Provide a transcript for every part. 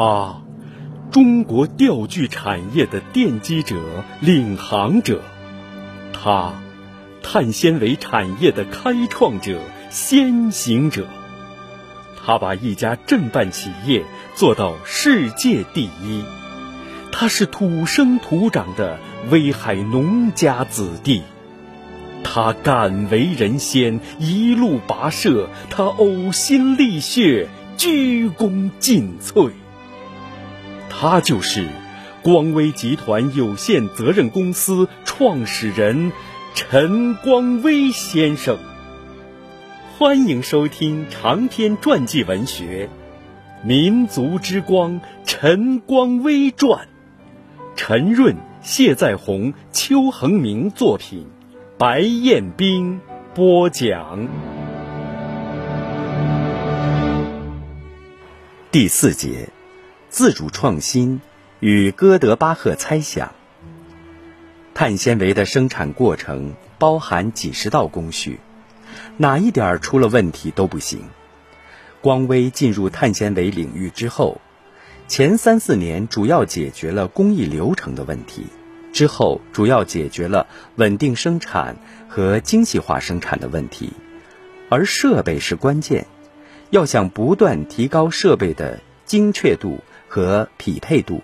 他，中国钓具产业的奠基者、领航者；他，碳纤维产业的开创者、先行者。他把一家镇办企业做到世界第一。他是土生土长的威海农家子弟。他敢为人先，一路跋涉；他呕心沥血，鞠躬尽瘁。他就是光威集团有限责任公司创始人陈光威先生。欢迎收听长篇传记文学《民族之光·陈光威传》，陈润、谢在红、邱恒明作品。白彦冰播讲第四节：自主创新与哥德巴赫猜想。碳纤维的生产过程包含几十道工序，哪一点出了问题都不行。光威进入碳纤维领域之后，前三四年主要解决了工艺流程的问题。之后主要解决了稳定生产和精细化生产的问题，而设备是关键。要想不断提高设备的精确度和匹配度，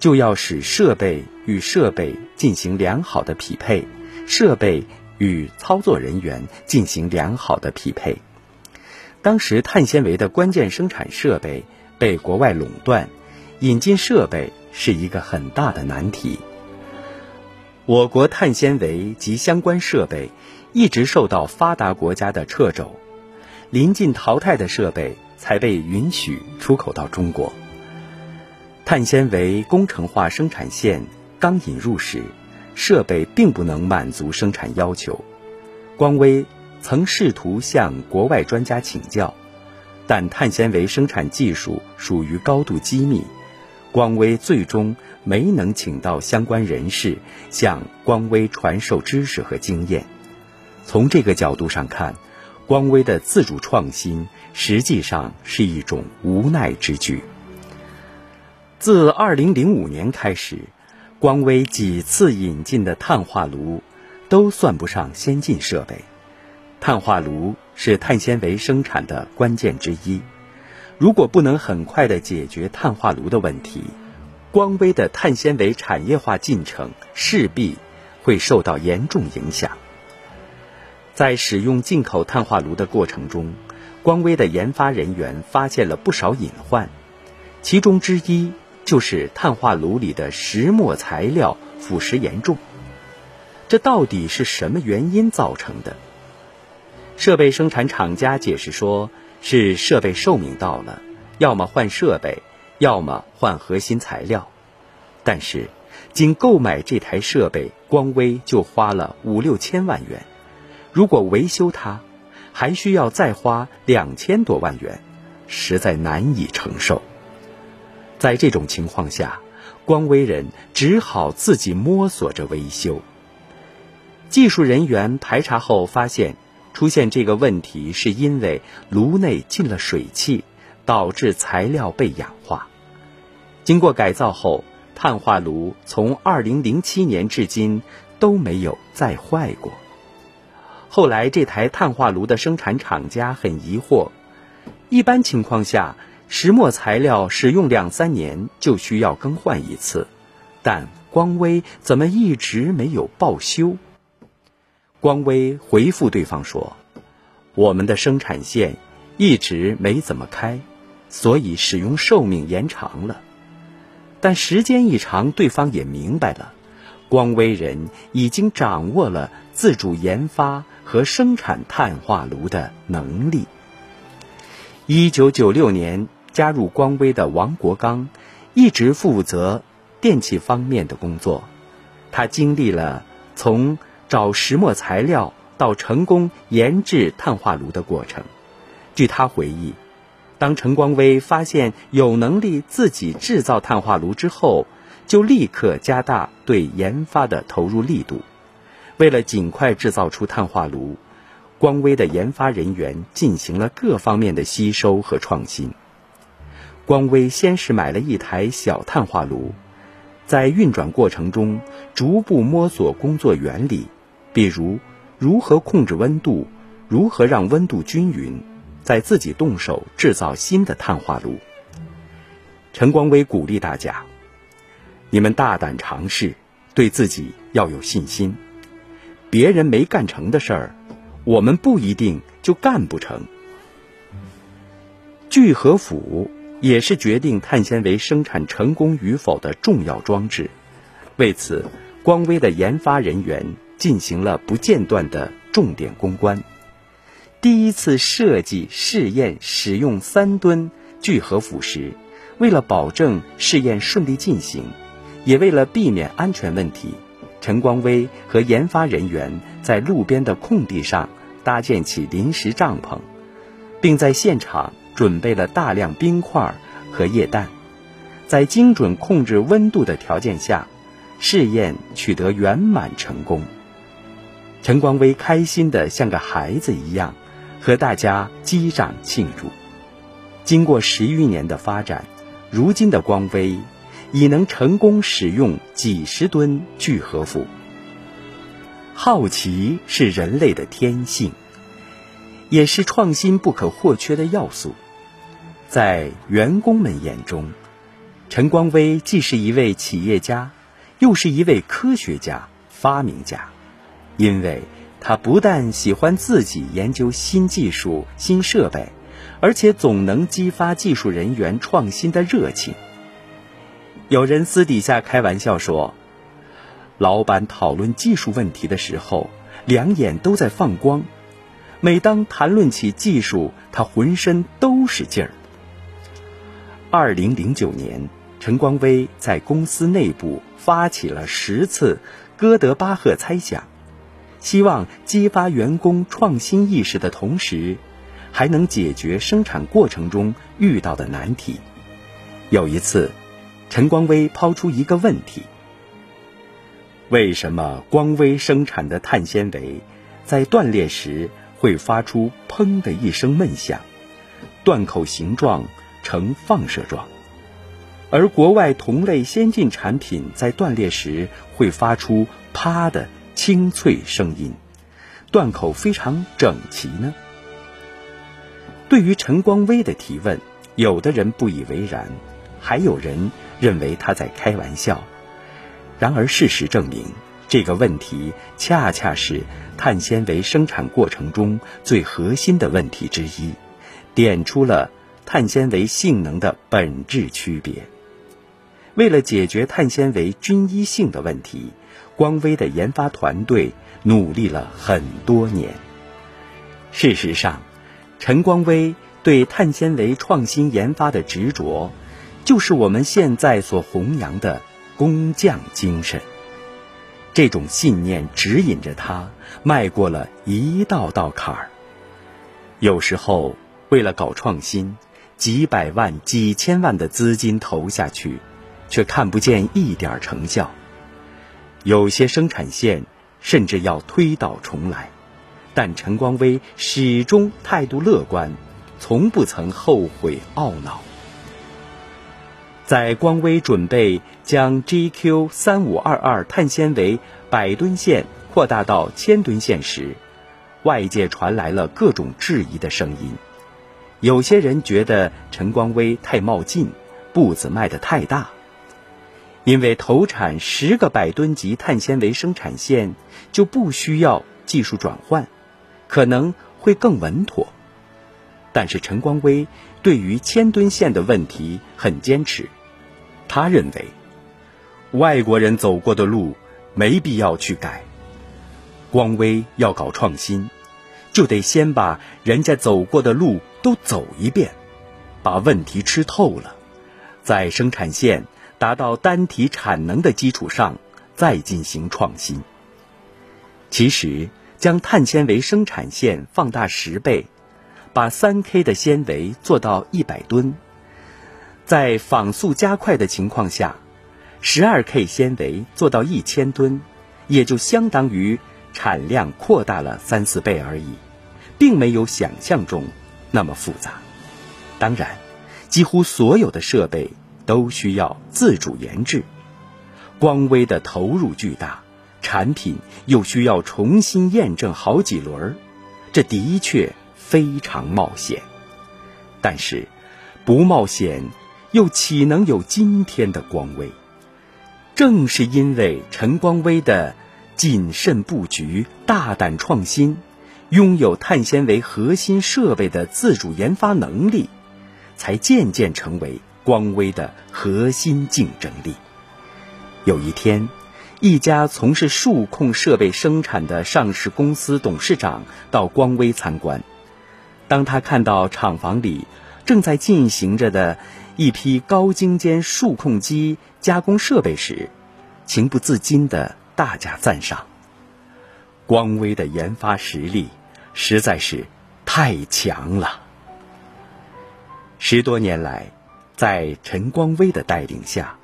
就要使设备与设备进行良好的匹配，设备与操作人员进行良好的匹配。当时碳纤维的关键生产设备被国外垄断，引进设备是一个很大的难题。我国碳纤维及相关设备一直受到发达国家的掣肘，临近淘汰的设备才被允许出口到中国。碳纤维工程化生产线刚引入时，设备并不能满足生产要求。光威曾试图向国外专家请教，但碳纤维生产技术属于高度机密。光威最终没能请到相关人士向光威传授知识和经验。从这个角度上看，光威的自主创新实际上是一种无奈之举。自2005年开始，光威几次引进的碳化炉都算不上先进设备。碳化炉是碳纤维生产的关键之一。如果不能很快地解决碳化炉的问题，光威的碳纤维产业化进程势必会受到严重影响。在使用进口碳化炉的过程中，光威的研发人员发现了不少隐患，其中之一就是碳化炉里的石墨材料腐蚀严重。这到底是什么原因造成的？设备生产厂家解释说。是设备寿命到了，要么换设备，要么换核心材料。但是，仅购买这台设备，光威就花了五六千万元。如果维修它，还需要再花两千多万元，实在难以承受。在这种情况下，光威人只好自己摸索着维修。技术人员排查后发现。出现这个问题是因为炉内进了水汽，导致材料被氧化。经过改造后，碳化炉从2007年至今都没有再坏过。后来这台碳化炉的生产厂家很疑惑：一般情况下，石墨材料使用两三年就需要更换一次，但光威怎么一直没有报修？光威回复对方说：“我们的生产线一直没怎么开，所以使用寿命延长了。但时间一长，对方也明白了，光威人已经掌握了自主研发和生产碳化炉的能力。”一九九六年加入光威的王国刚，一直负责电气方面的工作，他经历了从。找石墨材料到成功研制碳化炉的过程，据他回忆，当陈光威发现有能力自己制造碳化炉之后，就立刻加大对研发的投入力度。为了尽快制造出碳化炉，光威的研发人员进行了各方面的吸收和创新。光威先是买了一台小碳化炉，在运转过程中逐步摸索工作原理，比如如何控制温度，如何让温度均匀，再自己动手制造新的碳化炉。陈光威鼓励大家：“你们大胆尝试，对自己要有信心。别人没干成的事儿，我们不一定就干不成。”聚合釜也是决定碳纤维生产成功与否的重要装置。为此，光威的研发人员进行了不间断的重点攻关。第一次设计试验使用三吨聚合釜时，为了保证试验顺利进行，也为了避免安全问题，陈光威和研发人员在路边的空地上搭建起临时帐篷，并在现场。准备了大量冰块和液氮，在精准控制温度的条件下，试验取得圆满成功。陈光威开心的像个孩子一样，和大家击掌庆祝。经过十余年的发展，如今的光威已能成功使用几十吨聚合釜。好奇是人类的天性，也是创新不可或缺的要素。在员工们眼中，陈光威既是一位企业家，又是一位科学家、发明家，因为他不但喜欢自己研究新技术、新设备，而且总能激发技术人员创新的热情。有人私底下开玩笑说，老板讨论技术问题的时候，两眼都在放光；每当谈论起技术，他浑身都是劲儿。二零零九年，陈光威在公司内部发起了十次哥德巴赫猜想，希望激发员工创新意识的同时，还能解决生产过程中遇到的难题。有一次，陈光威抛出一个问题：为什么光威生产的碳纤维在断裂时会发出“砰”的一声闷响？断口形状。呈放射状，而国外同类先进产品在断裂时会发出“啪”的清脆声音，断口非常整齐呢。对于陈光威的提问，有的人不以为然，还有人认为他在开玩笑。然而事实证明，这个问题恰恰是碳纤维生产过程中最核心的问题之一，点出了。碳纤维性能的本质区别。为了解决碳纤维均一性的问题，光威的研发团队努力了很多年。事实上，陈光威对碳纤维创新研发的执着，就是我们现在所弘扬的工匠精神。这种信念指引着他迈过了一道道坎儿。有时候，为了搞创新，几百万、几千万的资金投下去，却看不见一点成效。有些生产线甚至要推倒重来，但陈光威始终态度乐观，从不曾后悔懊恼。在光威准备将 GQ 三五二二碳纤维百吨线扩大到千吨线时，外界传来了各种质疑的声音。有些人觉得陈光威太冒进，步子迈得太大，因为投产十个百吨级碳纤维生产线就不需要技术转换，可能会更稳妥。但是陈光威对于千吨线的问题很坚持，他认为外国人走过的路没必要去改，光威要搞创新，就得先把人家走过的路。都走一遍，把问题吃透了，在生产线达到单体产能的基础上，再进行创新。其实，将碳纤维生产线放大十倍，把三 K 的纤维做到一百吨，在仿速加快的情况下，十二 K 纤维做到一千吨，也就相当于产量扩大了三四倍而已，并没有想象中。那么复杂，当然，几乎所有的设备都需要自主研制。光威的投入巨大，产品又需要重新验证好几轮儿，这的确非常冒险。但是，不冒险，又岂能有今天的光威？正是因为陈光威的谨慎布局、大胆创新，拥有碳纤维核心设备的自主研发能力，才渐渐成为光威的核心竞争力。有一天，一家从事数控设备生产的上市公司董事长到光威参观，当他看到厂房里，正在进行着的一批高精尖数控机加工设备时，情不自禁的大加赞赏。光威的研发实力实在是太强了。十多年来，在陈光威的带领下，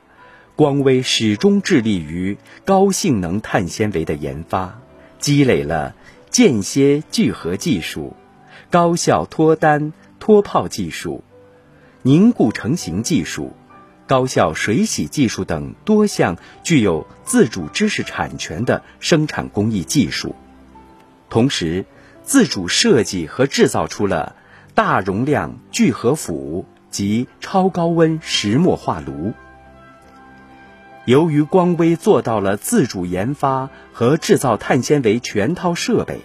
光威始终致力于高性能碳纤维的研发，积累了间歇聚合技术、高效脱单。脱泡技术、凝固成型技术、高效水洗技术等多项具有自主知识产权的生产工艺技术，同时自主设计和制造出了大容量聚合釜及超高温石墨化炉。由于光威做到了自主研发和制造碳纤维全套设备，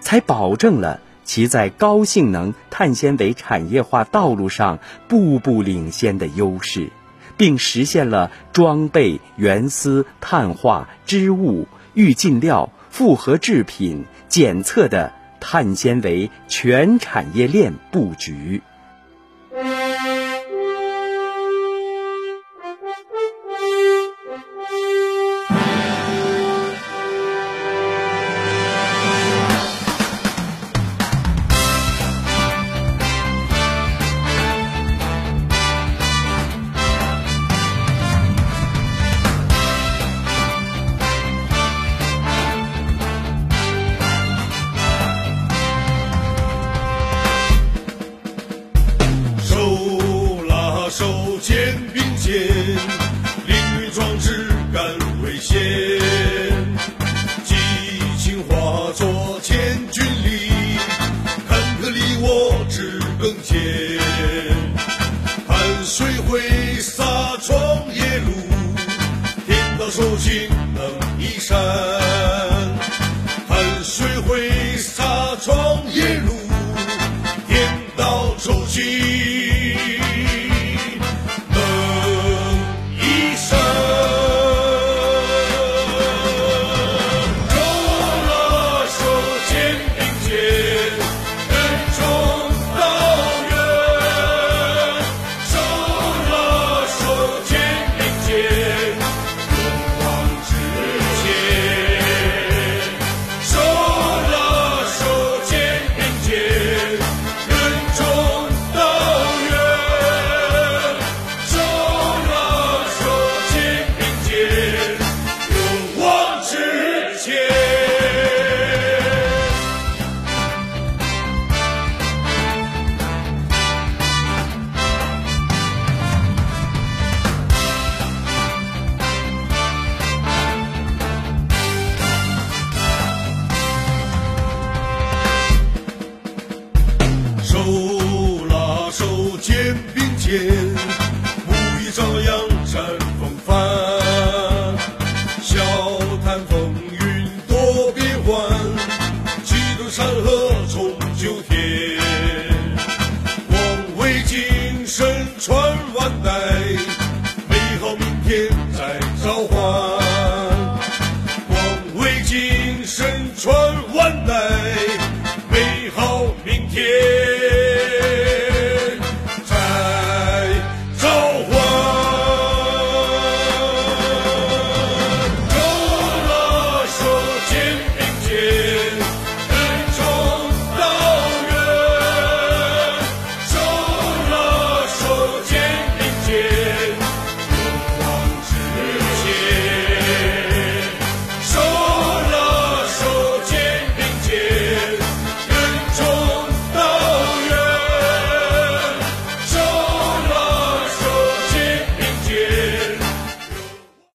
才保证了。其在高性能碳纤维产业化道路上步步领先的优势，并实现了装备、原丝、碳化、织物、预浸料、复合制品、检测的碳纤维全产业链布局。传